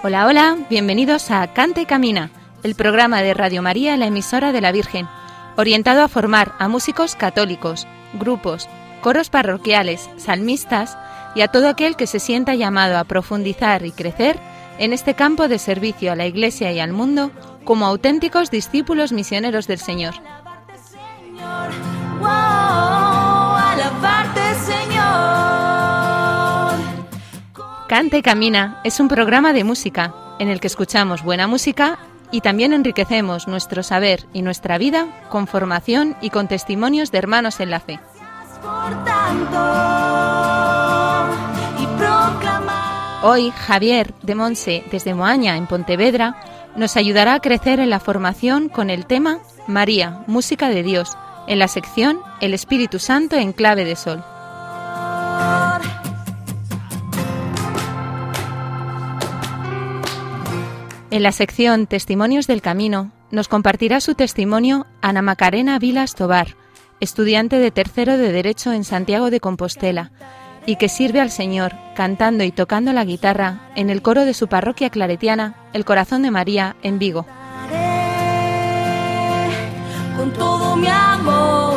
Hola, hola, bienvenidos a Cante y Camina, el programa de Radio María, la emisora de la Virgen, orientado a formar a músicos católicos, grupos, coros parroquiales, salmistas y a todo aquel que se sienta llamado a profundizar y crecer en este campo de servicio a la Iglesia y al mundo como auténticos discípulos misioneros del Señor. Cante y Camina es un programa de música en el que escuchamos buena música y también enriquecemos nuestro saber y nuestra vida con formación y con testimonios de hermanos en la fe. Hoy Javier de Monse desde Moaña en Pontevedra nos ayudará a crecer en la formación con el tema María, música de Dios, en la sección El Espíritu Santo en clave de sol. En la sección Testimonios del Camino nos compartirá su testimonio Ana Macarena Vilas Tobar, estudiante de tercero de Derecho en Santiago de Compostela, y que sirve al Señor cantando y tocando la guitarra en el coro de su parroquia claretiana, El Corazón de María, en Vigo. Con todo mi amor,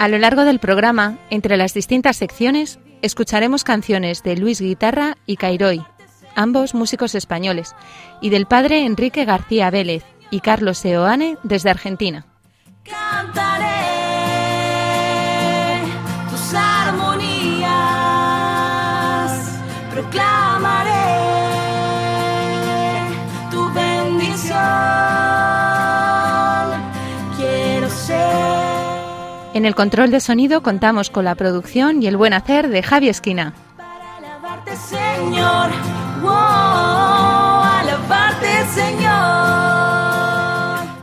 A lo largo del programa, entre las distintas secciones, escucharemos canciones de Luis Guitarra y Cairoy, ambos músicos españoles, y del padre Enrique García Vélez y Carlos Seoane desde Argentina. En el control de sonido contamos con la producción y el buen hacer de Javi Esquina. Señor.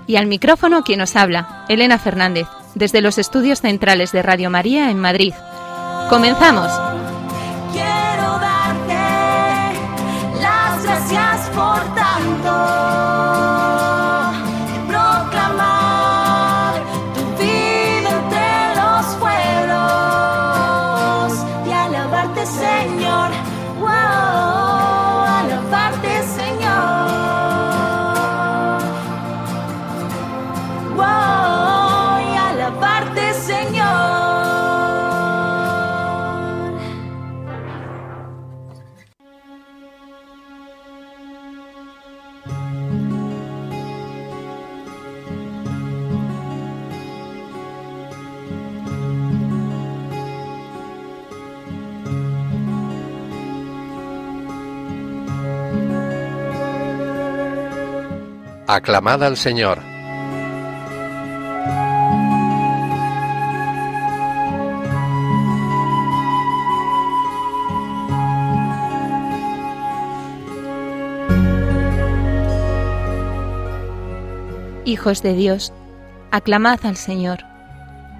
Y al micrófono quien nos habla, Elena Fernández, desde los estudios centrales de Radio María en Madrid. Comenzamos. Aclamad al Señor. Hijos de Dios, aclamad al Señor.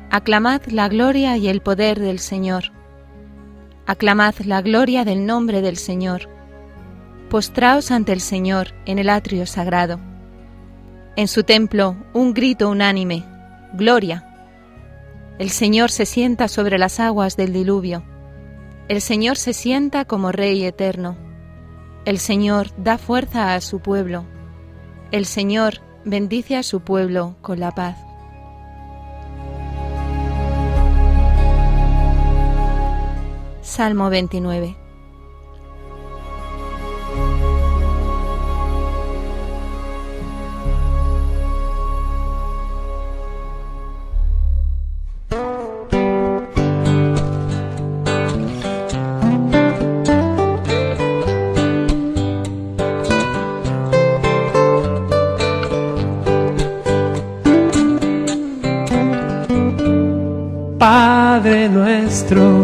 Aclamad la gloria y el poder del Señor. Aclamad la gloria del nombre del Señor postraos ante el Señor en el atrio sagrado. En su templo un grito unánime, Gloria. El Señor se sienta sobre las aguas del diluvio. El Señor se sienta como Rey eterno. El Señor da fuerza a su pueblo. El Señor bendice a su pueblo con la paz. Salmo 29 Padre nuestro,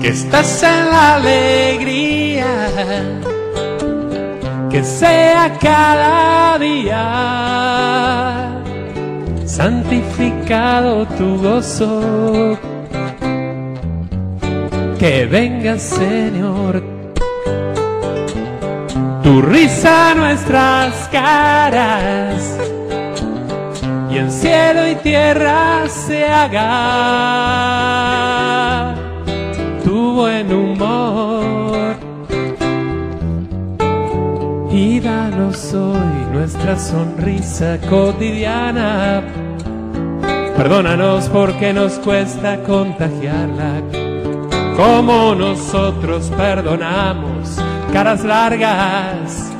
que estás en la alegría, que sea cada día santificado tu gozo. Que venga Señor, tu risa a nuestras caras y en cielo y tierra se haga tu buen humor. Y danos hoy nuestra sonrisa cotidiana. Perdónanos porque nos cuesta contagiarla. Como nosotros perdonamos caras largas.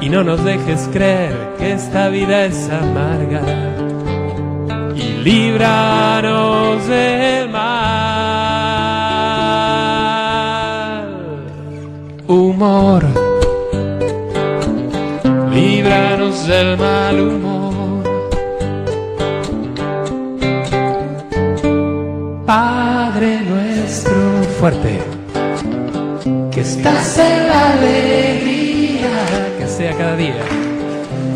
Y no nos dejes creer que esta vida es amarga líbranos del mal. Humor, líbranos del mal humor. Padre nuestro, fuerte, que estás en la alegría, que sea cada día,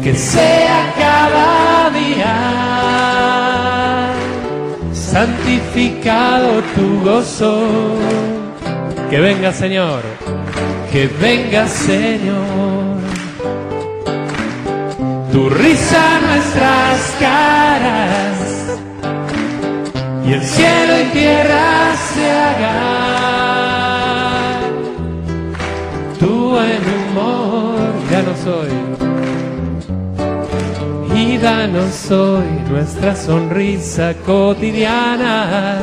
que sea cada día santificado tu gozo. Que venga Señor, que venga Señor. Tu risa nuestras caras y el cielo y tierra se haga. Tu buen humor ya no soy y danos hoy nuestra sonrisa cotidiana.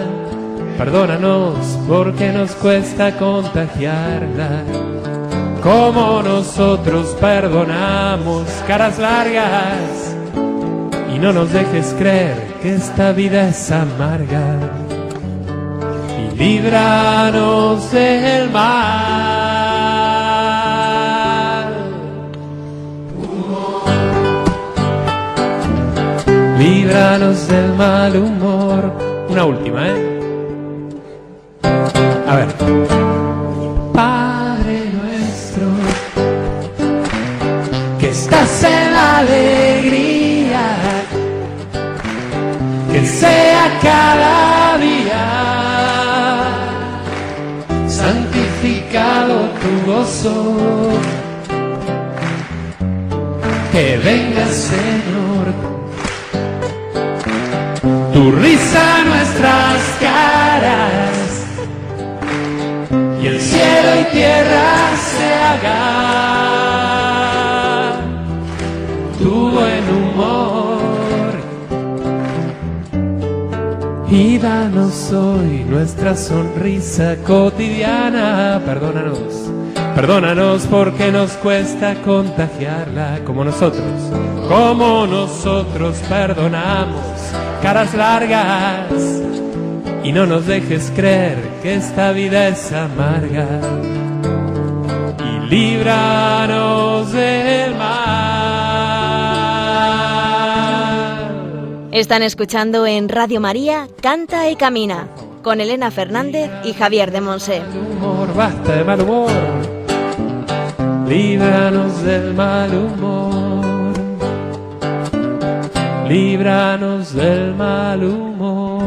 Perdónanos porque nos cuesta contagiarla. Como nosotros perdonamos caras largas. Y no nos dejes creer que esta vida es amarga. Y líbranos del mal. Líbranos del mal humor. Una última, ¿eh? A ver. Padre nuestro, que estás en la alegría, que sea cada día santificado tu gozo. Que venga Señor tu risa nuestras caras. Y el cielo y tierra se haga tu buen humor. Y danos hoy nuestra sonrisa cotidiana, perdónanos. Perdónanos porque nos cuesta contagiarla como nosotros, como nosotros perdonamos caras largas y no nos dejes creer que esta vida es amarga y líbranos del mal. Están escuchando en Radio María Canta y Camina con Elena Fernández y Javier de Monse. Humor, basta de mal humor. Líbranos del mal humor líbranos del mal humor.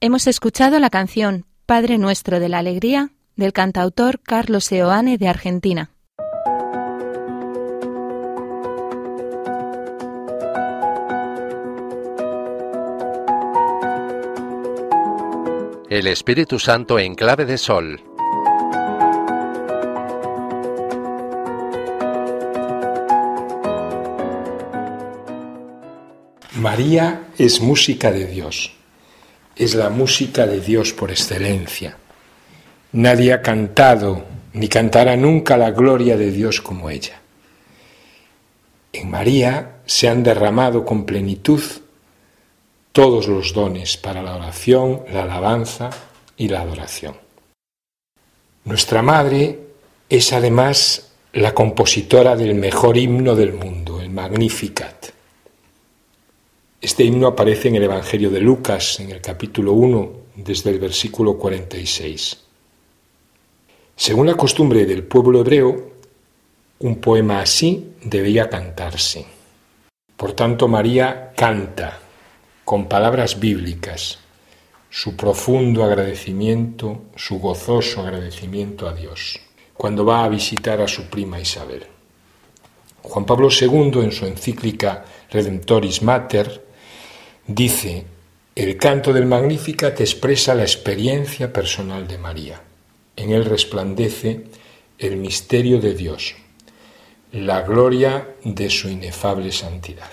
Hemos escuchado la canción Padre Nuestro de la Alegría del cantautor Carlos Seoane de Argentina. El Espíritu Santo en clave de sol. María es música de Dios, es la música de Dios por excelencia. Nadie ha cantado ni cantará nunca la gloria de Dios como ella. En María se han derramado con plenitud todos los dones para la oración, la alabanza y la adoración. Nuestra Madre es además la compositora del mejor himno del mundo, el Magnificat. Este himno aparece en el Evangelio de Lucas, en el capítulo 1, desde el versículo 46. Según la costumbre del pueblo hebreo, un poema así debía cantarse. Por tanto, María canta con palabras bíblicas su profundo agradecimiento, su gozoso agradecimiento a Dios cuando va a visitar a su prima Isabel. Juan Pablo II, en su encíclica Redemptoris Mater, dice, el canto del Magnificat expresa la experiencia personal de María. En él resplandece el misterio de Dios, la gloria de su inefable santidad.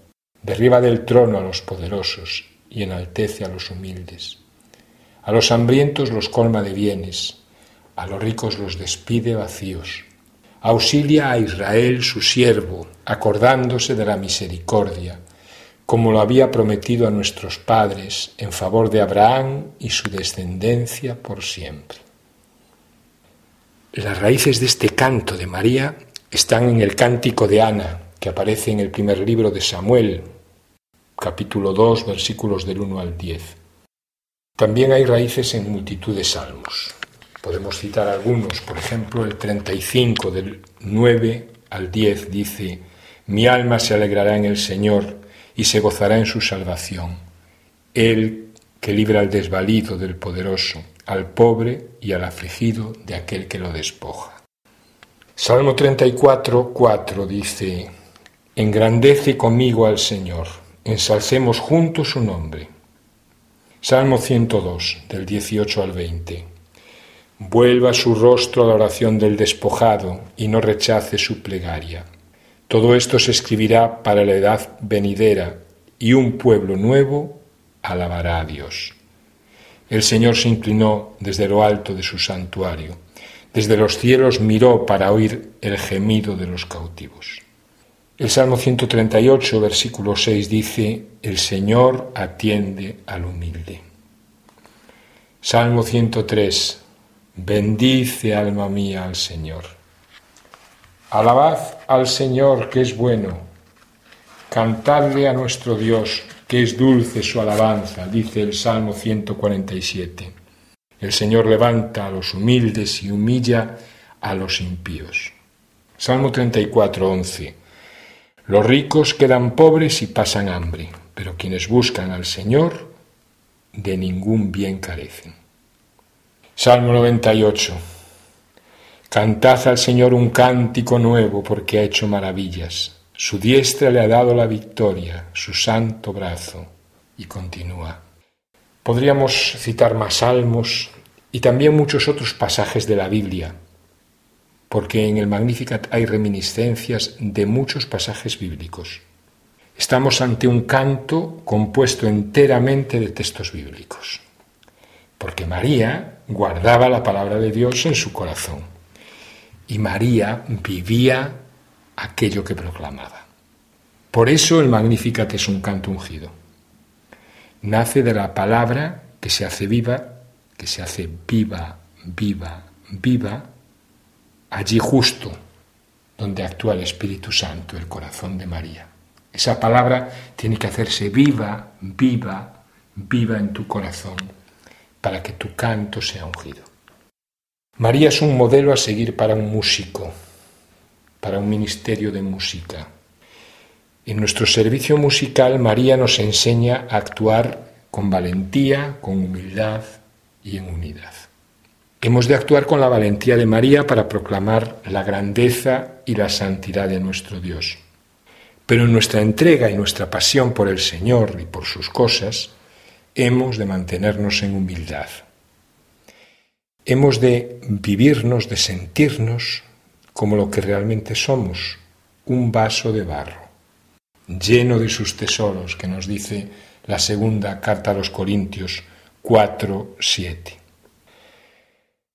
derriba del trono a los poderosos y enaltece a los humildes. A los hambrientos los colma de bienes, a los ricos los despide vacíos. Auxilia a Israel su siervo, acordándose de la misericordia, como lo había prometido a nuestros padres en favor de Abraham y su descendencia por siempre. Las raíces de este canto de María están en el cántico de Ana, que aparece en el primer libro de Samuel, capítulo 2, versículos del 1 al 10. También hay raíces en multitud de salmos. Podemos citar algunos, por ejemplo, el 35 del 9 al 10 dice, Mi alma se alegrará en el Señor y se gozará en su salvación. Él que libra al desvalido del poderoso, al pobre y al afligido de aquel que lo despoja. Salmo 34, 4 dice, Engrandece conmigo al Señor, ensalcemos juntos su nombre. Salmo 102, del 18 al 20. Vuelva su rostro a la oración del despojado y no rechace su plegaria. Todo esto se escribirá para la edad venidera y un pueblo nuevo alabará a Dios. El Señor se inclinó desde lo alto de su santuario, desde los cielos miró para oír el gemido de los cautivos. El Salmo 138, versículo 6 dice, El Señor atiende al humilde. Salmo 103, Bendice alma mía al Señor. Alabad al Señor que es bueno. Cantadle a nuestro Dios que es dulce su alabanza, dice el Salmo 147. El Señor levanta a los humildes y humilla a los impíos. Salmo 34, 11. Los ricos quedan pobres y pasan hambre, pero quienes buscan al Señor de ningún bien carecen. Salmo 98. Cantad al Señor un cántico nuevo porque ha hecho maravillas. Su diestra le ha dado la victoria, su santo brazo. Y continúa. Podríamos citar más salmos y también muchos otros pasajes de la Biblia, porque en el Magnificat hay reminiscencias de muchos pasajes bíblicos. Estamos ante un canto compuesto enteramente de textos bíblicos porque María guardaba la palabra de Dios en su corazón y María vivía aquello que proclamaba. Por eso el Magnificat es un canto ungido. Nace de la palabra que se hace viva, que se hace viva, viva, viva, allí justo donde actúa el Espíritu Santo, el corazón de María. Esa palabra tiene que hacerse viva, viva, viva en tu corazón para que tu canto sea ungido. María es un modelo a seguir para un músico, para un ministerio de música. En nuestro servicio musical María nos enseña a actuar con valentía, con humildad y en unidad. Hemos de actuar con la valentía de María para proclamar la grandeza y la santidad de nuestro Dios. Pero en nuestra entrega y nuestra pasión por el Señor y por sus cosas, hemos de mantenernos en humildad. Hemos de vivirnos, de sentirnos como lo que realmente somos, un vaso de barro, lleno de sus tesoros, que nos dice la segunda carta a los Corintios 4, 7.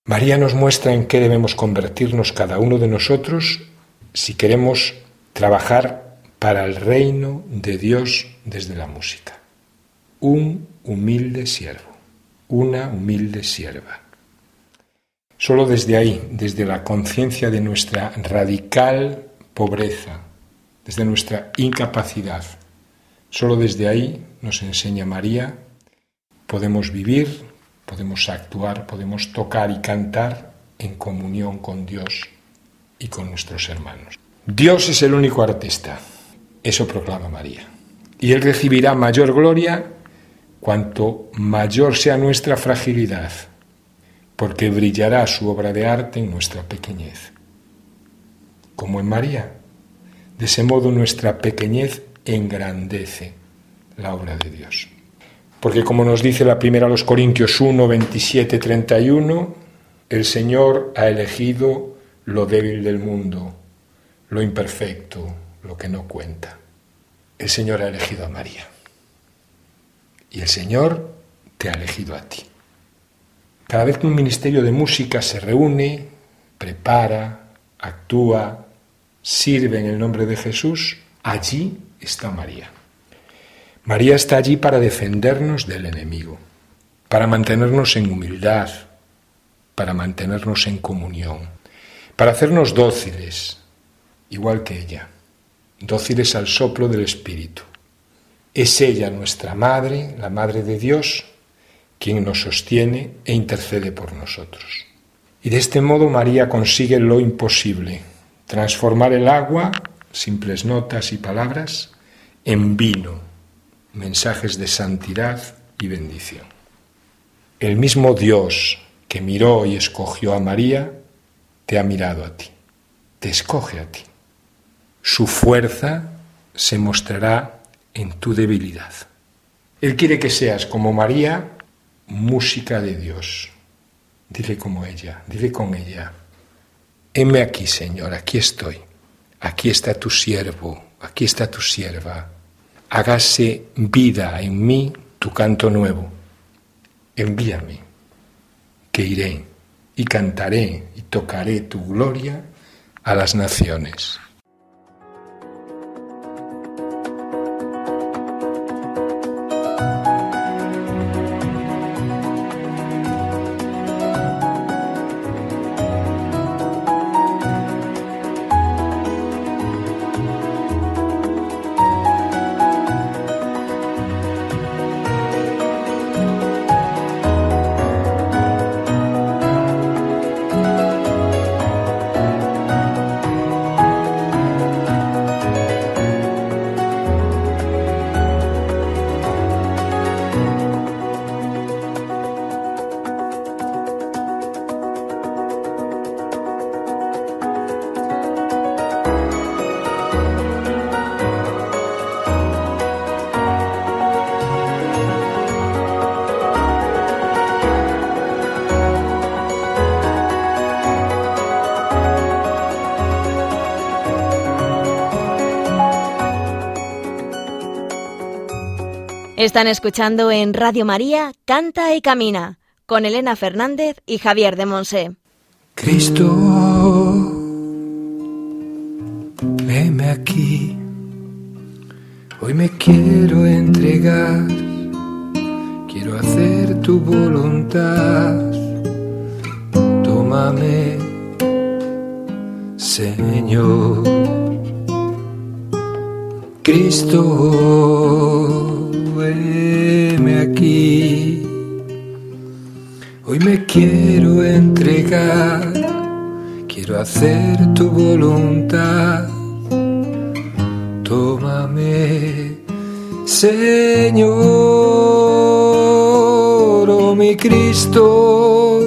María nos muestra en qué debemos convertirnos cada uno de nosotros si queremos trabajar para el reino de Dios desde la música. Un humilde siervo, una humilde sierva. Solo desde ahí, desde la conciencia de nuestra radical pobreza, desde nuestra incapacidad, solo desde ahí nos enseña María, podemos vivir, podemos actuar, podemos tocar y cantar en comunión con Dios y con nuestros hermanos. Dios es el único artista, eso proclama María. Y Él recibirá mayor gloria cuanto mayor sea nuestra fragilidad, porque brillará su obra de arte en nuestra pequeñez. Como en María, de ese modo nuestra pequeñez engrandece la obra de Dios. Porque como nos dice la primera a los Corintios 1, 27, 31, el Señor ha elegido lo débil del mundo, lo imperfecto, lo que no cuenta. El Señor ha elegido a María. Y el Señor te ha elegido a ti. Cada vez que un ministerio de música se reúne, prepara, actúa, sirve en el nombre de Jesús, allí está María. María está allí para defendernos del enemigo, para mantenernos en humildad, para mantenernos en comunión, para hacernos dóciles, igual que ella, dóciles al soplo del Espíritu. Es ella nuestra Madre, la Madre de Dios, quien nos sostiene e intercede por nosotros. Y de este modo María consigue lo imposible, transformar el agua, simples notas y palabras, en vino, mensajes de santidad y bendición. El mismo Dios que miró y escogió a María, te ha mirado a ti, te escoge a ti. Su fuerza se mostrará en tu debilidad. Él quiere que seas como María, música de Dios. Dile como ella, dile con ella. Heme aquí, Señor, aquí estoy. Aquí está tu siervo, aquí está tu sierva. Hágase vida en mí tu canto nuevo. Envíame, que iré y cantaré y tocaré tu gloria a las naciones. Están escuchando en Radio María Canta y Camina con Elena Fernández y Javier de Monse. Cristo, heme aquí. Hoy me quiero entregar. Quiero hacer tu voluntad. Tómame, Señor. Cristo heme aquí. Hoy me quiero entregar, quiero hacer tu voluntad. Tómame, Señor, oh mi Cristo.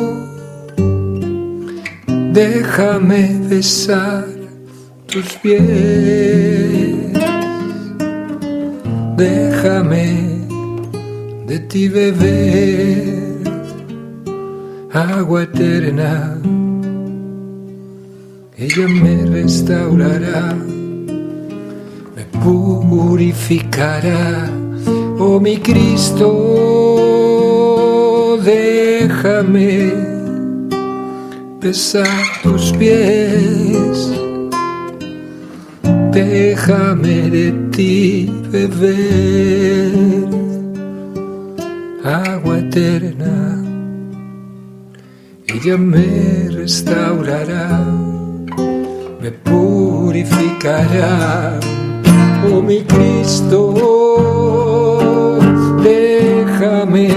Déjame besar tus pies déjame de ti beber agua eterna. Ella me restaurará, me purificará, oh mi Cristo, déjame besar tus pies, déjame de ti beber eterna, ella me restaurará me purificará. Oh mi Cristo, déjame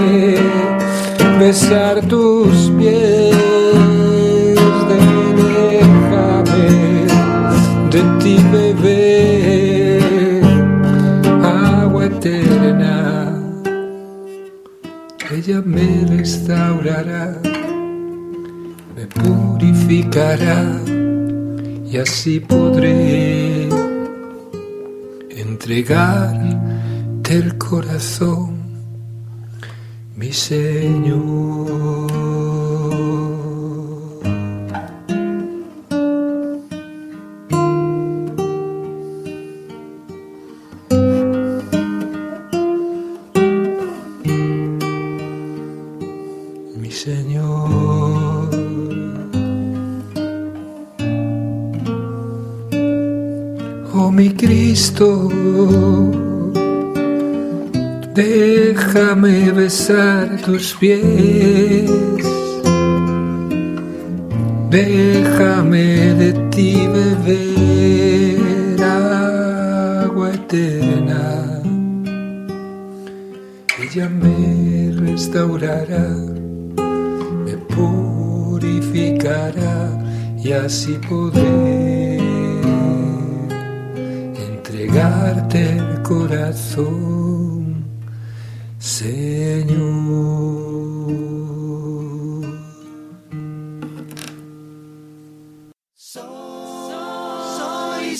besar tus Ella me restaurará, me purificará y así podré entregarte el corazón, mi Señor. Déjame besar tus pies, déjame de ti beber agua eterna. Ella me restaurará, me purificará y así podré entregarte el corazón, Señor. Sois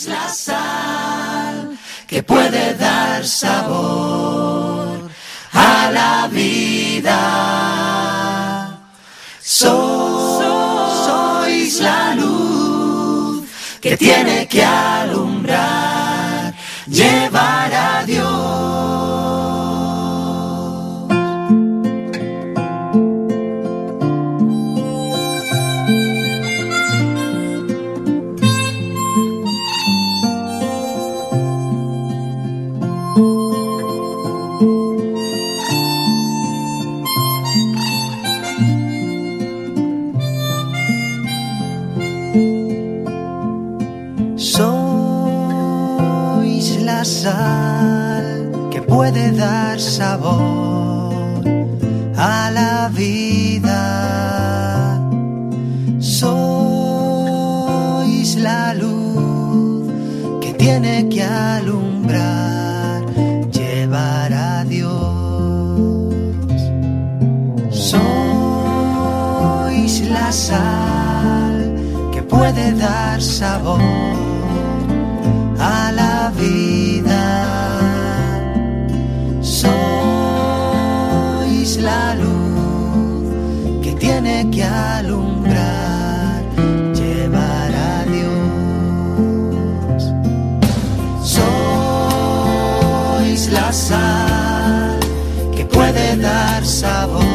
la sal que puede dar sabor a la vida. Sois la luz que tiene que alumbrar, llevar vida. Sois la luz que tiene que alumbrar, llevar a Dios. Sois la sal que puede dar sabor tiene que alumbrar, llevar a Dios. Sois la sal que puede dar sabor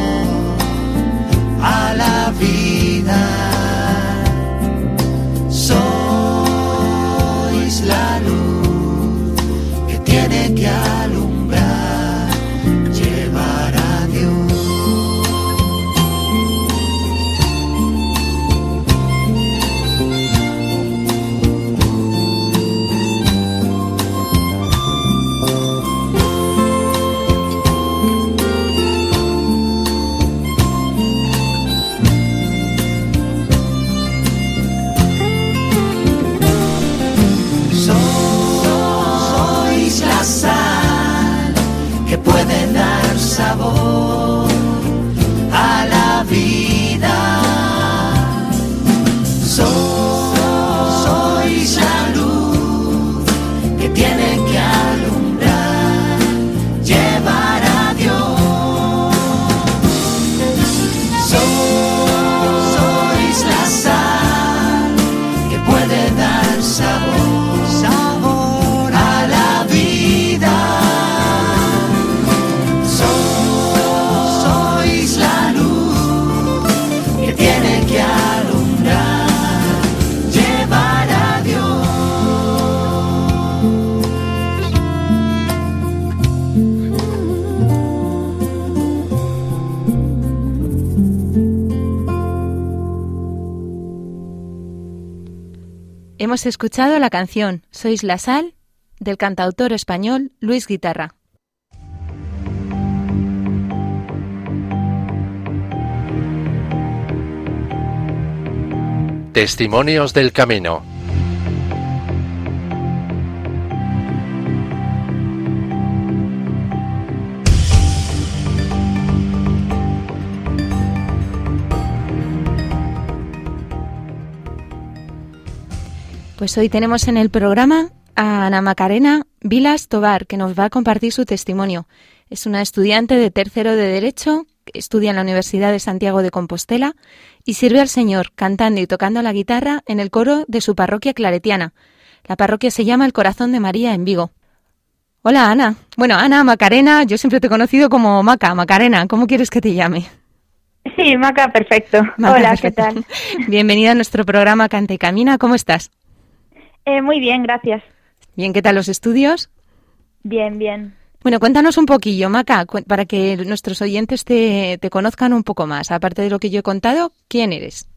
hemos escuchado la canción Sois la sal del cantautor español Luis Guitarra. Testimonios del Camino. Pues hoy tenemos en el programa a Ana Macarena Vilas Tobar, que nos va a compartir su testimonio. Es una estudiante de tercero de Derecho, que estudia en la Universidad de Santiago de Compostela y sirve al Señor cantando y tocando la guitarra en el coro de su parroquia claretiana. La parroquia se llama El Corazón de María en Vigo. Hola Ana. Bueno, Ana Macarena, yo siempre te he conocido como Maca. Macarena, ¿cómo quieres que te llame? Sí, Maca, perfecto. Hola, ¿qué tal? Bienvenida a nuestro programa Canta y Camina. ¿Cómo estás? Eh, muy bien, gracias. Bien, ¿qué tal los estudios? Bien, bien. Bueno, cuéntanos un poquillo, Maca, para que nuestros oyentes te, te, conozcan un poco más. Aparte de lo que yo he contado, ¿quién eres?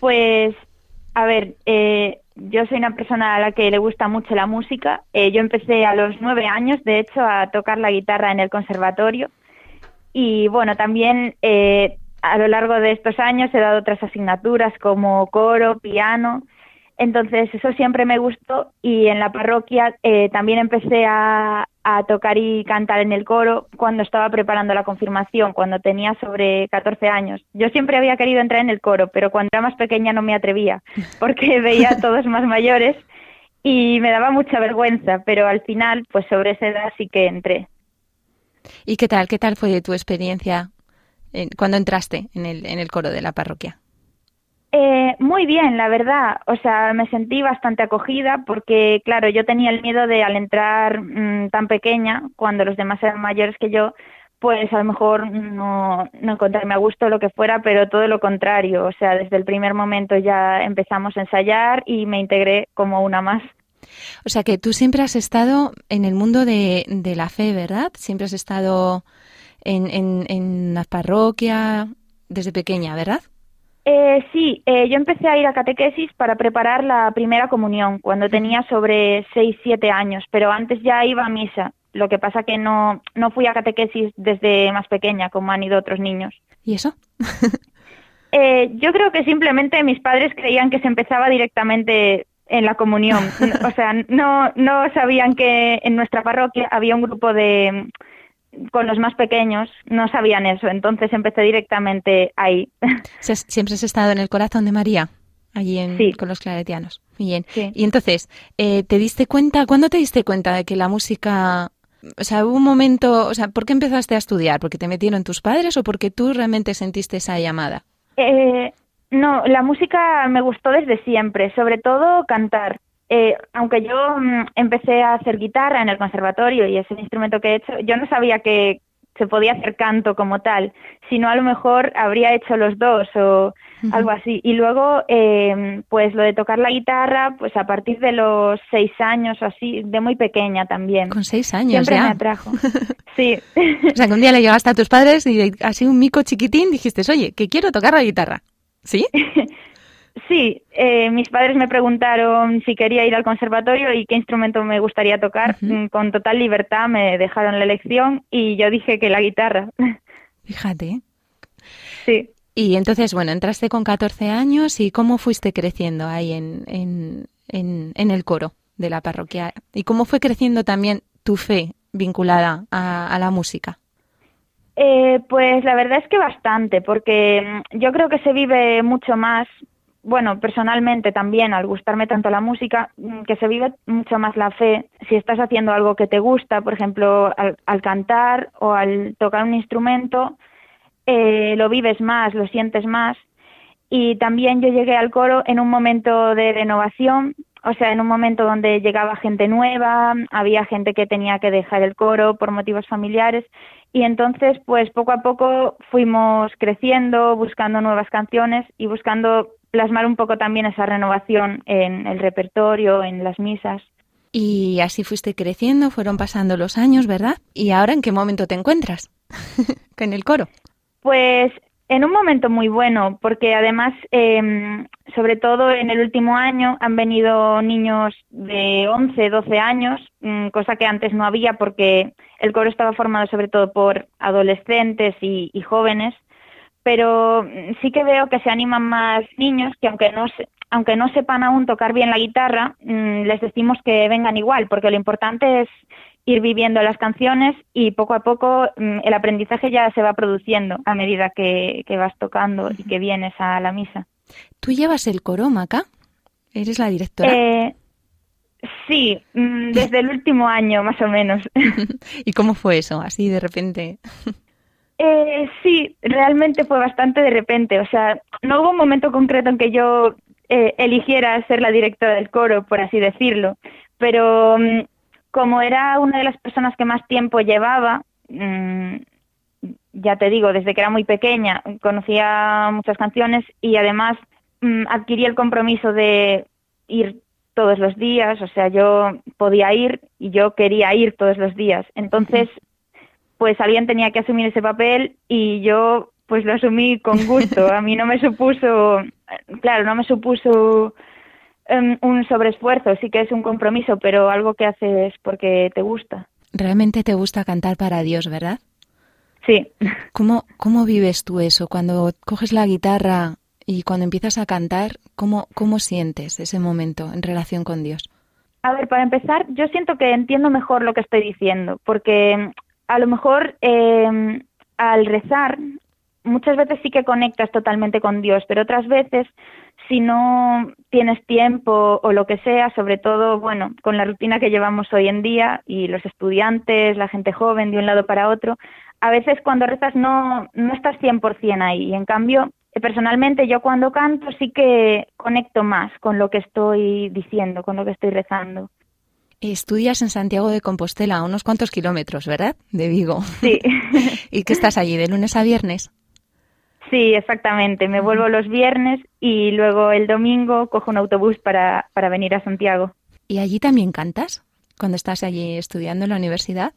Pues, a ver, eh, yo soy una persona a la que le gusta mucho la música. Eh, yo empecé a los nueve años, de hecho, a tocar la guitarra en el conservatorio. Y bueno, también eh, a lo largo de estos años he dado otras asignaturas como coro, piano entonces eso siempre me gustó y en la parroquia eh, también empecé a, tocar y cantar en el coro cuando estaba preparando la confirmación, cuando tenía sobre 14 años. Yo siempre había querido entrar en el coro, pero cuando era más pequeña no me atrevía porque veía a todos más mayores y me daba mucha vergüenza, pero al final, pues sobre esa edad sí que entré. ¿Y qué tal? ¿Qué tal fue tu experiencia cuando entraste en el, en el coro de la parroquia? Eh, muy bien, la verdad. O sea, me sentí bastante acogida porque, claro, yo tenía el miedo de al entrar mm, tan pequeña, cuando los demás eran mayores que yo, pues a lo mejor no, no encontrarme a gusto lo que fuera, pero todo lo contrario. O sea, desde el primer momento ya empezamos a ensayar y me integré como una más. O sea que tú siempre has estado en el mundo de, de la fe, ¿verdad? Siempre has estado en, en, en la parroquia desde pequeña, ¿verdad? Eh, sí, eh, yo empecé a ir a catequesis para preparar la primera comunión cuando tenía sobre 6, 7 años, pero antes ya iba a misa. Lo que pasa que no, no fui a catequesis desde más pequeña, como han ido otros niños. ¿Y eso? eh, yo creo que simplemente mis padres creían que se empezaba directamente en la comunión. o sea, no, no sabían que en nuestra parroquia había un grupo de con los más pequeños no sabían eso, entonces empecé directamente ahí. Siempre has estado en el corazón de María, allí en, con los claretianos. Bien. Y entonces, eh, ¿te diste cuenta, cuándo te diste cuenta de que la música, o sea, hubo un momento, o sea, ¿por qué empezaste a estudiar? ¿Porque te metieron tus padres o porque tú realmente sentiste esa llamada? Eh, no, la música me gustó desde siempre, sobre todo cantar. Eh, aunque yo mm, empecé a hacer guitarra en el conservatorio y es el instrumento que he hecho, yo no sabía que se podía hacer canto como tal, sino a lo mejor habría hecho los dos o algo así. Y luego, eh, pues lo de tocar la guitarra, pues a partir de los seis años o así, de muy pequeña también. Con seis años Siempre ya. me atrajo. Sí. o sea, que un día le llegaste a tus padres y así un mico chiquitín dijiste, oye, que quiero tocar la guitarra. ¿Sí? Sí, eh, mis padres me preguntaron si quería ir al conservatorio y qué instrumento me gustaría tocar. Mm, con total libertad me dejaron la elección y yo dije que la guitarra. Fíjate. Sí. Y entonces, bueno, entraste con 14 años y ¿cómo fuiste creciendo ahí en, en, en, el coro de la parroquia? ¿Y cómo fue creciendo también tu fe vinculada a, a la música? Eh, pues la verdad es que bastante, porque mm, yo creo que se vive mucho más bueno, personalmente también, al gustarme tanto la música, mm, que se vive mucho más la fe si estás haciendo algo que te gusta, por ejemplo, al, cantar o al tocar un instrumento, eh, lo vives más, lo sientes más. Y también yo llegué al coro en un momento de renovación, o sea, en un momento donde llegaba gente nueva, había gente que tenía que dejar el coro por motivos familiares y entonces pues poco a poco fuimos creciendo, buscando nuevas canciones y buscando plasmar un poco también esa renovación en el repertorio, en las misas. Y así fuiste creciendo, fueron pasando los años, ¿verdad? ¿Y ahora en qué momento te encuentras? en el coro. Pues En un momento muy bueno, porque además, em, sobre todo en el último año, han venido niños de 11, 12 años, mm, cosa que antes no había porque el coro estaba formado sobre todo por adolescentes y, jóvenes, pero mm, sí que veo que se animan más niños que aunque no se, aunque no sepan aún tocar bien la guitarra, mm, les decimos que vengan igual, porque lo importante es ir viviendo las canciones y poco a poco mm, el aprendizaje ya se va produciendo a medida que, vas tocando y que vienes a la misa. ¿Tú llevas el coro, Maca? ¿Eres la directora? Eh, sí, desde el último año más o menos. ¿Y cómo fue eso, así de repente? Eh, sí, realmente fue bastante de repente. O sea, no hubo un momento concreto en que yo eh, eligiera ser la directora del coro, por así decirlo. Pero mm, como era una de las personas que más tiempo llevaba, mm, ya te digo, desde que era muy pequeña, conocía muchas canciones y además mm, adquirí el compromiso de ir todos los días, o sea, yo podía ir y yo quería ir todos los días. Entonces, pues alguien tenía que asumir ese papel y yo pues lo asumí con gusto. A mí no me supuso, claro, no me supuso um, un sobreesfuerzo, sí que es un compromiso, pero algo que haces porque te gusta. Realmente te gusta cantar para Dios, ¿verdad? Sí. ¿Cómo, cómo vives tú eso? Cuando coges la guitarra y cuando empiezas a cantar, ¿cómo, ¿cómo sientes ese momento en relación con Dios? A ver, para empezar, yo siento que entiendo mejor lo que estoy diciendo, porque a lo mejor eh, al rezar muchas veces sí que conectas totalmente con Dios, pero otras veces si no tienes tiempo o lo que sea, sobre todo, bueno, con la rutina que llevamos hoy en día y los estudiantes, la gente joven de un lado para otro, a veces cuando rezas no, no estás 100% ahí. Y en cambio, personalmente yo cuando canto sí que conecto más con lo que estoy diciendo, con lo que estoy rezando. Estudias en Santiago de Compostela, a unos cuantos kilómetros, ¿verdad? De Vigo. Sí. ¿Y qué estás allí, de lunes a viernes? Sí, exactamente. Me vuelvo los viernes y luego el domingo cojo un autobús para, para venir a Santiago. ¿Y allí también cantas? Cuando estás allí estudiando en la universidad.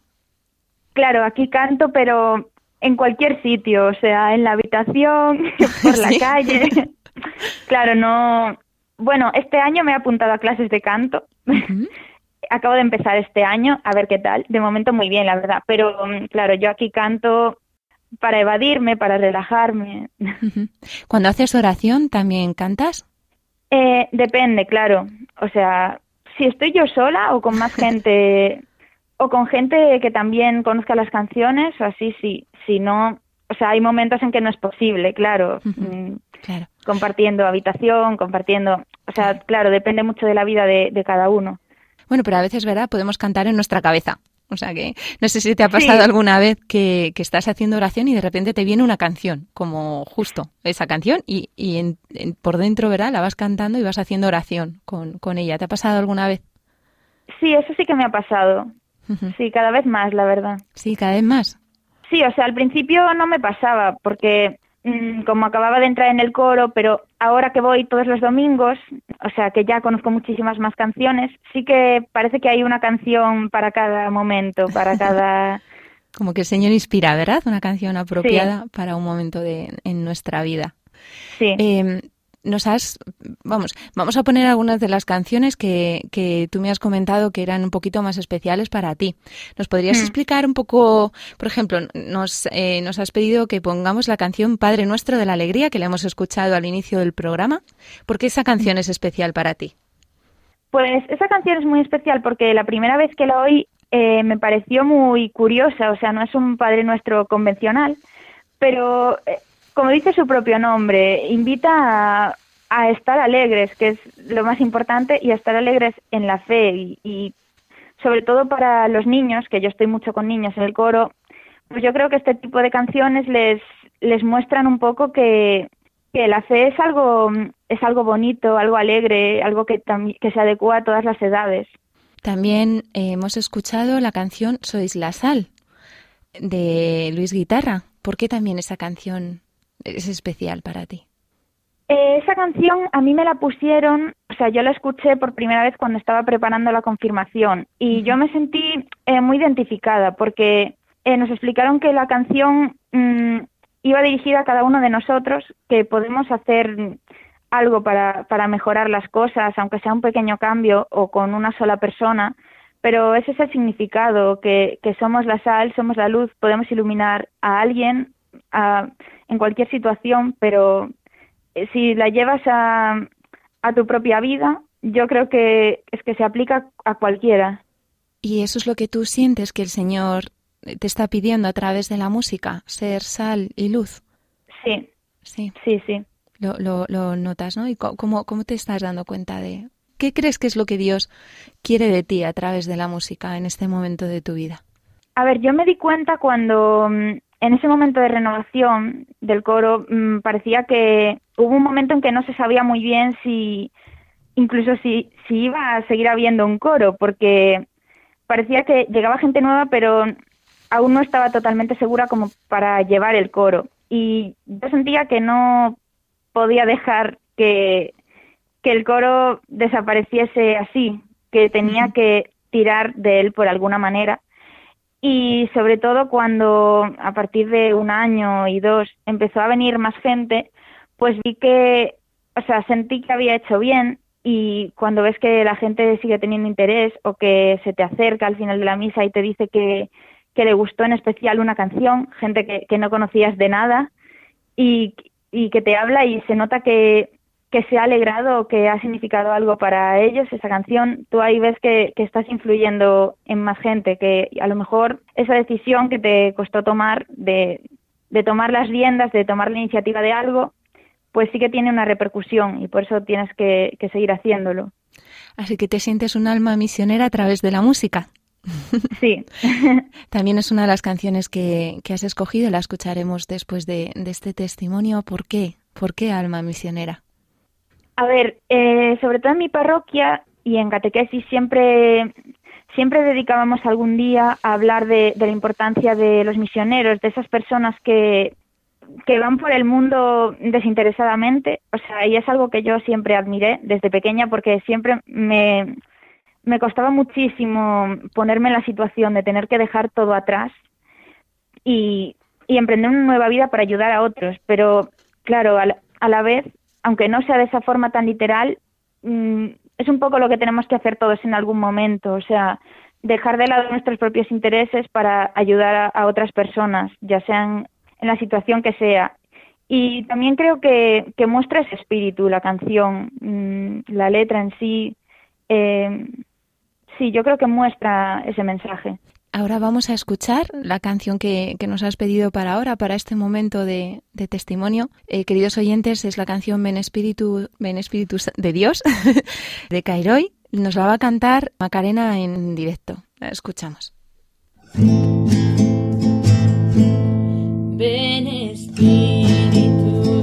Claro, aquí canto, pero en cualquier sitio, o sea, en la habitación, por la calle. claro, no. Bueno, este año me he apuntado a clases de canto. Acabo de empezar este año, a ver qué tal. De momento muy bien, la verdad. Pero mm, claro, yo aquí canto para evadirme, para relajarme. Cuando haces oración, ¿también cantas? Eh, depende, claro. O sea, si estoy yo sola o con más gente, o con gente que también conozca las canciones, así sí. Si no, o sea, hay momentos en que no es posible, claro. Mm, claro. Compartiendo habitación, compartiendo. O sea, claro, depende mucho de la vida de, de cada uno. Bueno, pero a veces, ¿verdad? Podemos cantar en nuestra cabeza. O sea que no sé si te ha pasado alguna vez que, estás haciendo oración y de repente te viene una canción, como justo esa canción, y, y por dentro, ¿verdad? La vas cantando y vas haciendo oración con, con ella. ¿Te ha pasado alguna vez? Sí, eso sí que me ha pasado. Sí, cada vez más, la verdad. Sí, cada vez más. Sí, o sea, al principio no me pasaba porque Mm, como acababa de entrar en el coro, pero ahora que voy todos los domingos, o sea que ya conozco muchísimas más canciones, sí que parece que hay una canción para cada momento, para cada... como que el Señor inspira, ¿verdad? Una canción apropiada para un momento de, en nuestra vida. Sí. Em, nos has, vamos, vamos a poner algunas de las canciones que, que, tú me has comentado que eran un poquito más especiales para ti. ¿Nos podrías mm. explicar un poco, por ejemplo, nos, eh, nos has pedido que pongamos la canción Padre Nuestro de la Alegría, que la hemos escuchado al inicio del programa? ¿Por qué esa canción es especial para ti? Pues esa canción es muy especial porque la primera vez que la oí eh, me pareció muy curiosa, o sea, no es un Padre Nuestro convencional, pero eh, como dice su propio nombre, invita a, estar alegres, que es lo más importante, y a estar alegres en la fe. Y, sobre todo para los niños, que yo estoy mucho con niños en el coro, pues yo creo que este tipo de canciones les, les muestran un poco que, que la fe es algo, es algo bonito, algo alegre, algo que, que se adecua a todas las edades. También eh, hemos escuchado la canción Sois la sal de Luis Guitarra. ¿Por qué también esa canción es especial para ti? Eh, esa canción a mí me la pusieron, o sea, yo la escuché por primera vez cuando estaba preparando la confirmación y yo me sentí eh, muy identificada porque eh, nos explicaron que la canción mm, iba dirigida a cada uno de nosotros que podemos hacer algo para, para mejorar las cosas, aunque sea un pequeño cambio o con una sola persona, pero ese es el significado, que, que somos la sal, somos la luz, podemos iluminar a alguien en cualquier situación, pero eh, si la llevas a, a tu propia vida, yo creo que es que se aplica a cualquiera. Y eso es lo que tú sientes que el Señor te está pidiendo a través de la música, ser sal y luz. Sí. Sí. Sí, sí. Lo, lo, lo notas, ¿no? ¿Y cómo, cómo te estás dando cuenta de qué crees que es lo que Dios quiere de ti a través de la música en este momento de tu vida? A ver, yo me di cuenta cuando mm, en ese momento de renovación del coro mm, parecía que hubo un momento en que no se sabía muy bien si incluso si, si iba a seguir habiendo un coro, porque parecía que llegaba gente nueva, pero aún no estaba totalmente segura como para llevar el coro. Y yo sentía que no podía dejar que, que el coro desapareciese así, que tenía que tirar de él por alguna manera. Y sobre todo cuando a partir de un año y dos empezó a venir más gente, pues vi que, o sea, sentí que había hecho bien. Y cuando ves que la gente sigue teniendo interés o que se te acerca al final de la misa y te dice que, que le gustó en especial una canción, gente que, que no conocías de nada y, y que te habla y se nota que, que se ha alegrado o que ha significado algo para ellos esa canción, tú ahí ves que, que, estás influyendo en más gente, que a lo mejor esa decisión que te costó tomar de, de tomar las riendas, de tomar la iniciativa de algo, pues sí que tiene una repercusión y por eso tienes que, que seguir haciéndolo. Así que te sientes un alma misionera a través de la música. Sí. También es una de las canciones que, que has escogido, la escucharemos después de, de, este testimonio. ¿Por qué? ¿Por qué alma misionera? A ver, eh, sobre todo en mi parroquia y en catequesis siempre, siempre dedicábamos algún día a hablar de, de la importancia de los misioneros, de esas personas que, que van por el mundo desinteresadamente, o sea, y es algo que yo siempre admiré desde pequeña porque siempre me, me costaba muchísimo ponerme en la situación de tener que dejar todo atrás y, y emprender una nueva vida para ayudar a otros. Pero, claro, a la, a la vez, aunque no sea de esa forma tan literal, mmm, es un poco lo que tenemos que hacer todos en algún momento. O sea, dejar de lado nuestros propios intereses para ayudar a, otras personas, ya sean en la situación que sea. Y también creo que, que muestra ese espíritu, la canción, mmm, la letra en sí. Eh, sí, yo creo que muestra ese mensaje. Ahora vamos a escuchar la canción que, que, nos has pedido para ahora, para este momento de, de testimonio. Eh, queridos oyentes, es la canción Ben Espíritu, de Dios de Cairoi. Nos la va a cantar Macarena en directo. La escuchamos. Espíritu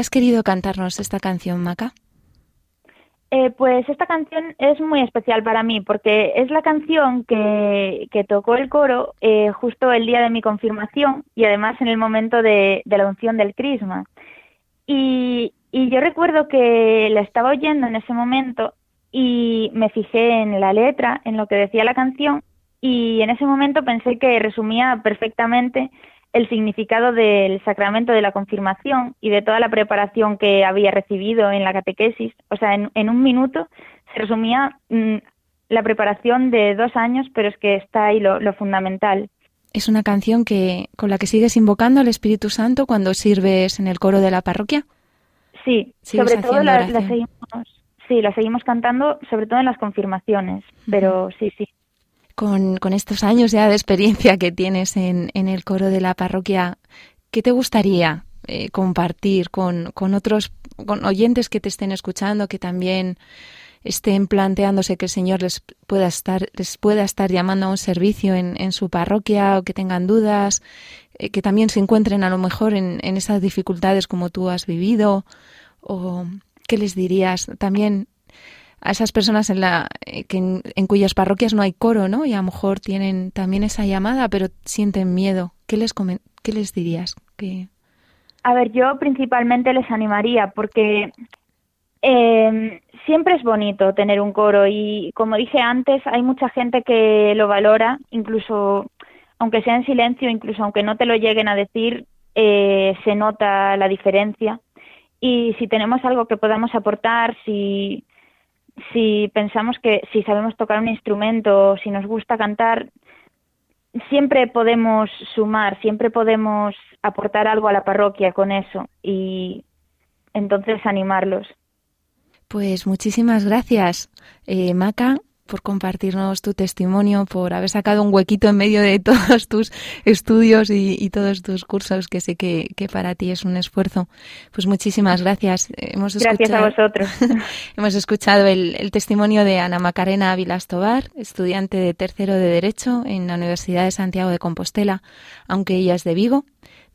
has querido cantarnos esta canción, Maca? Eh, pues esta canción es muy especial para mí porque es la canción que, que tocó el coro eh, justo el día de mi confirmación y además en el momento de, de la unción del crisma. Y, y yo recuerdo que la estaba oyendo en ese momento y me fijé en la letra, en lo que decía la canción y en ese momento pensé que resumía perfectamente el significado del sacramento de la confirmación y de toda la preparación que había recibido en la catequesis. O sea, en, un minuto se resumía mm, la preparación de dos años, pero es que está ahí lo, fundamental. ¿Es una canción que con la que sigues invocando al Espíritu Santo cuando sirves en el coro de la parroquia? Sí, sobre todo la, seguimos, sí, la seguimos cantando, sobre todo en las confirmaciones, pero sí, sí con, estos años ya de experiencia que tienes en, el coro de la parroquia, ¿qué te gustaría eh, compartir con, otros con oyentes que te estén escuchando, que también estén planteándose que el Señor les pueda estar, les pueda estar llamando a un servicio en, su parroquia o que tengan dudas, eh, que también se encuentren a lo mejor en, en, esas dificultades como tú has vivido? ¿O qué les dirías? También a esas personas en, la, eh, que en, cuyas parroquias no hay coro, ¿no? Y a lo mejor tienen también esa llamada, pero sienten miedo. ¿Qué les, qué les dirías? que A ver, yo principalmente les animaría porque eh, siempre es bonito tener un coro y como dije antes, hay mucha gente que lo valora, incluso aunque sea en silencio, incluso aunque no te lo lleguen a decir, eh, se nota la diferencia. Y si tenemos algo que podamos aportar, si si pensamos que si sabemos tocar un instrumento, si nos gusta cantar, siempre podemos sumar, siempre podemos aportar algo a la parroquia con eso y entonces animarlos. Pues muchísimas gracias, eh, Maca por compartirnos tu testimonio, por haber sacado un huequito en medio de todos tus estudios y, todos tus cursos, que sé que, para ti es un esfuerzo. Pues muchísimas gracias. Hemos gracias a vosotros. hemos escuchado el, el, testimonio de Ana Macarena Ávila Tobar, estudiante de tercero de Derecho en la Universidad de Santiago de Compostela, aunque ella es de Vigo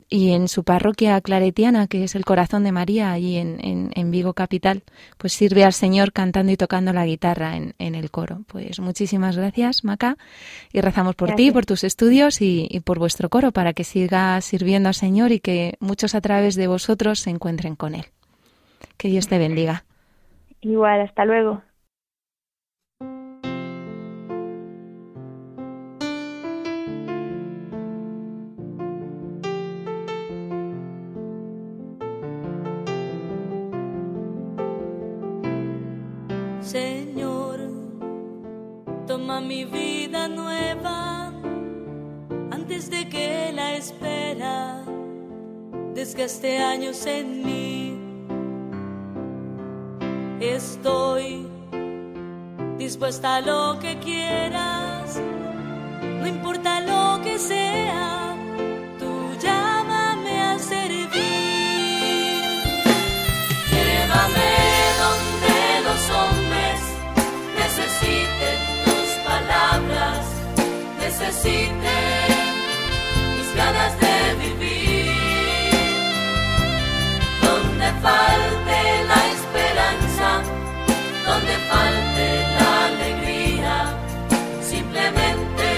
y en su parroquia claretiana, que es el corazón de María, allí en, en, Vigo Capital, pues sirve al Señor cantando y tocando la guitarra en, en el coro. Pues muchísimas gracias, Maca, y rezamos por ti, por tus estudios y, y, por vuestro coro, para que siga sirviendo al Señor y que muchos a través de vosotros se encuentren con Él. Que Dios te bendiga. Igual, hasta luego. Nueva antes de que la espera desgaste años en mí. Estoy dispuesta a lo que quieras, no importa lo que sea, necesiten mis ganas de vivir. Donde falte la esperanza, donde falte la alegría, simplemente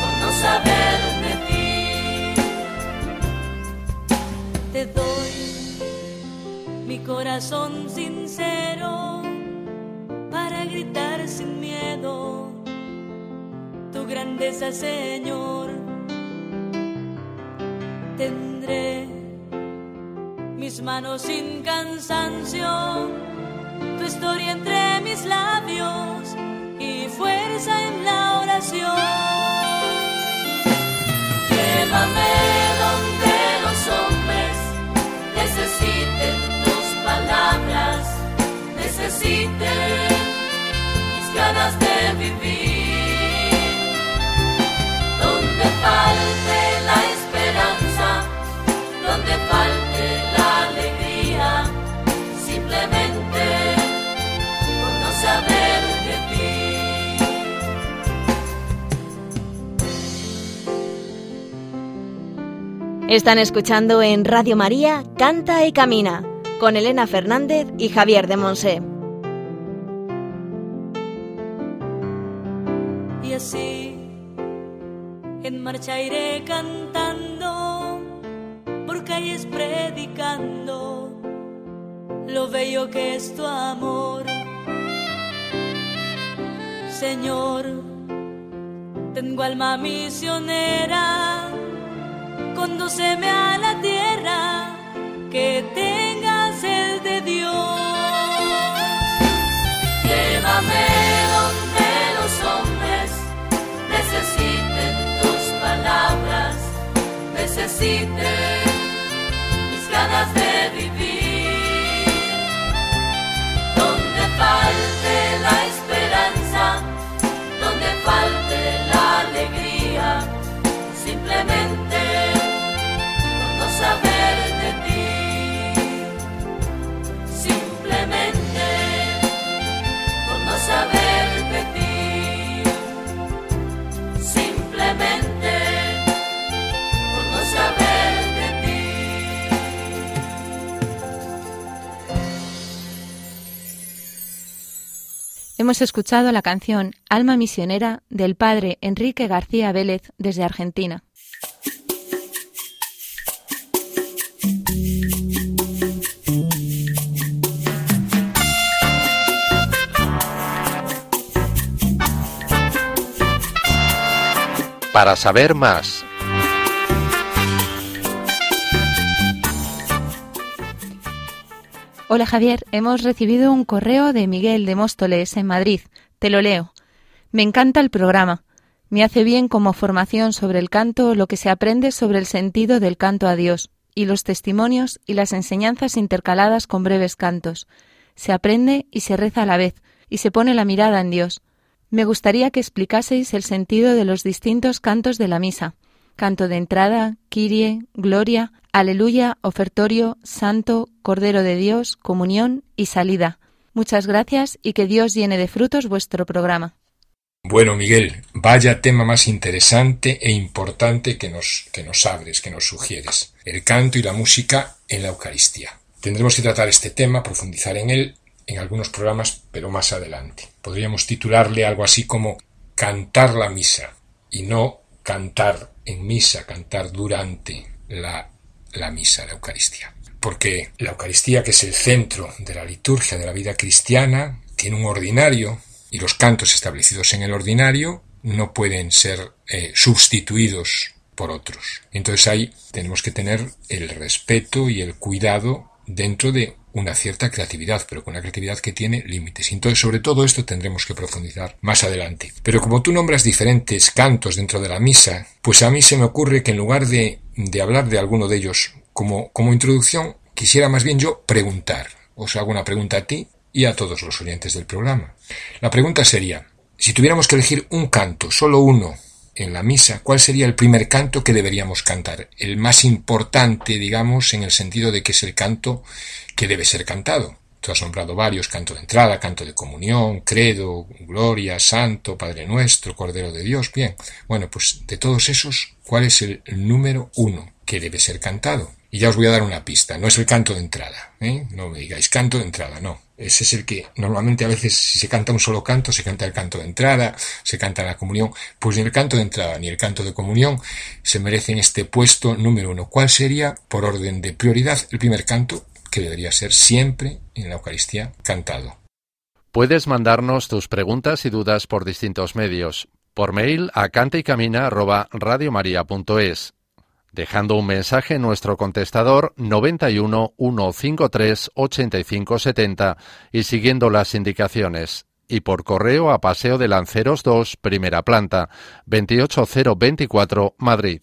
por no saber de ti. Te doy mi corazón sincero grandeza, Señor. Tendré mis manos sin cansancio, tu historia entre mis labios y fuerza en la oración. Llévame donde los hombres necesiten tus palabras, necesiten ganas de vivir, la esperanza, donde falte la alegría, simplemente por no saber de ti. Están escuchando en Radio María Canta y Camina con Elena Fernández y Javier de Monse. Y así en marcha iré cantando por calles predicando lo bello que es tu amor. Señor, tengo alma misionera, condúceme a la tierra que tenga sed de Dios. Necesiten mis ganas de vivir. Hemos escuchado la canción Alma Misionera del padre Enrique García Vélez desde Argentina. Para saber más, Hola Javier, hemos recibido un correo de Miguel de Móstoles en Madrid. Te lo leo. Me encanta el programa. Me hace bien como formación sobre el canto lo que se aprende sobre el sentido del canto a Dios y los testimonios y las enseñanzas intercaladas con breves cantos. Se aprende y se reza a la vez y se pone la mirada en Dios. Me gustaría que explicaseis el sentido de los distintos cantos de la misa. Canto de entrada, Kirie, Gloria, Aleluya, Ofertorio, Santo, Cordero de Dios, Comunión y Salida. Muchas gracias y que Dios llene de frutos vuestro programa. Bueno, Miguel, vaya tema más interesante e importante que nos, que nos abres, que nos sugieres. El canto y la música en la Eucaristía. Tendremos que tratar este tema, profundizar en él en algunos programas, pero más adelante. Podríamos titularle algo así como cantar la misa y no cantar en misa, cantar durante la, la misa, la Eucaristía. Porque la Eucaristía, que es el centro de la liturgia de la vida cristiana, tiene un ordinario y los cantos establecidos en el ordinario no pueden ser eh, sustituidos por otros. Entonces ahí tenemos que tener el respeto y el cuidado dentro de una cierta creatividad, pero con una creatividad que tiene límites. Entonces, sobre todo esto tendremos que profundizar más adelante. Pero como tú nombras diferentes cantos dentro de la misa, pues a mí se me ocurre que en lugar de, de hablar de alguno de ellos como, como introducción, quisiera más bien yo preguntar. Os hago una pregunta a ti y a todos los oyentes del programa. La pregunta sería, si tuviéramos que elegir un canto, solo uno, en la misa, ¿cuál sería el primer canto que deberíamos cantar? El más importante, digamos, en el sentido de que es el canto que debe ser cantado. Tú has nombrado varios, canto de entrada, canto de comunión, credo, gloria, santo, Padre nuestro, Cordero de Dios. Bien, bueno, pues de todos esos, ¿cuál es el número uno que debe ser cantado? Y ya os voy a dar una pista, no es el canto de entrada, ¿eh? no me digáis canto de entrada, no. Ese es el que normalmente a veces si se canta un solo canto, se canta el canto de entrada, se canta la comunión, pues ni el canto de entrada ni el canto de comunión se merecen este puesto número uno. ¿Cuál sería, por orden de prioridad, el primer canto que debería ser siempre en la Eucaristía cantado? Puedes mandarnos tus preguntas y dudas por distintos medios. Por mail a cantaycamina@radiomaria.es dejando un mensaje en nuestro contestador 91 153 85 70 y siguiendo las indicaciones. Y por correo a Paseo de Lanceros 2, primera planta, 28024, Madrid.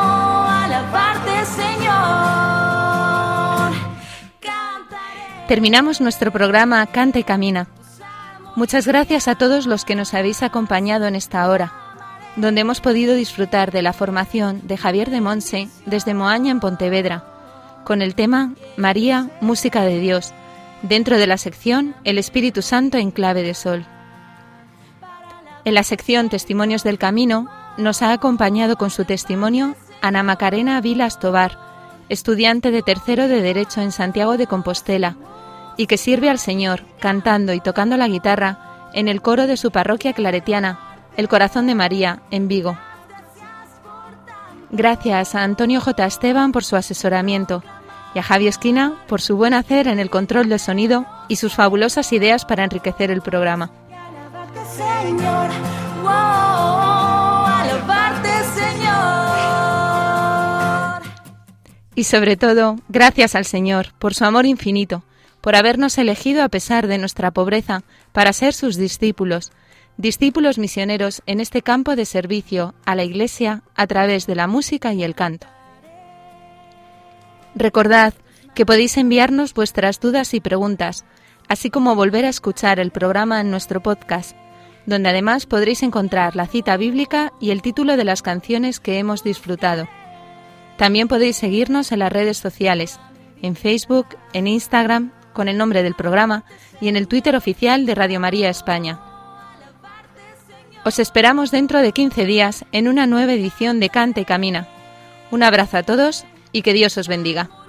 Terminamos nuestro programa Canta y Camina. Muchas gracias a todos los que nos habéis acompañado en esta hora, donde hemos podido disfrutar de la formación de Javier de Monse desde Moaña en Pontevedra, con el tema María, Música de Dios, dentro de la sección El Espíritu Santo en clave de sol. En la sección Testimonios del Camino nos ha acompañado con su testimonio Ana Macarena Vilas Tobar, estudiante de tercero de Derecho en Santiago de Compostela, y que sirve al Señor cantando y tocando la guitarra en el coro de su parroquia claretiana, El Corazón de María, en Vigo. Gracias a Antonio J. Esteban por su asesoramiento y a Javi Esquina por su buen hacer en el control del sonido y sus fabulosas ideas para enriquecer el programa. Y sobre todo, gracias al Señor por su amor infinito, por habernos elegido a pesar de nuestra pobreza para ser sus discípulos, discípulos misioneros en este campo de servicio a la Iglesia a través de la música y el canto. Recordad que podéis enviarnos vuestras dudas y preguntas, así como volver a escuchar el programa en nuestro podcast, donde además podréis encontrar la cita bíblica y el título de las canciones que hemos disfrutado. También podéis seguirnos en las redes sociales, en Facebook, en Instagram, con el nombre del programa, y en el Twitter oficial de Radio María España. Os esperamos dentro de 15 días en una nueva edición de Cante y Camina. Un abrazo a todos y que Dios os bendiga.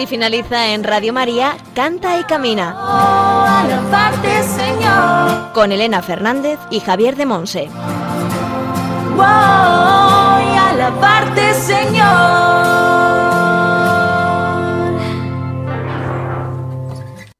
Así finaliza en Radio María Canta y Camina. Con Elena Fernández y Javier de Monse. Oh, parte, Señor.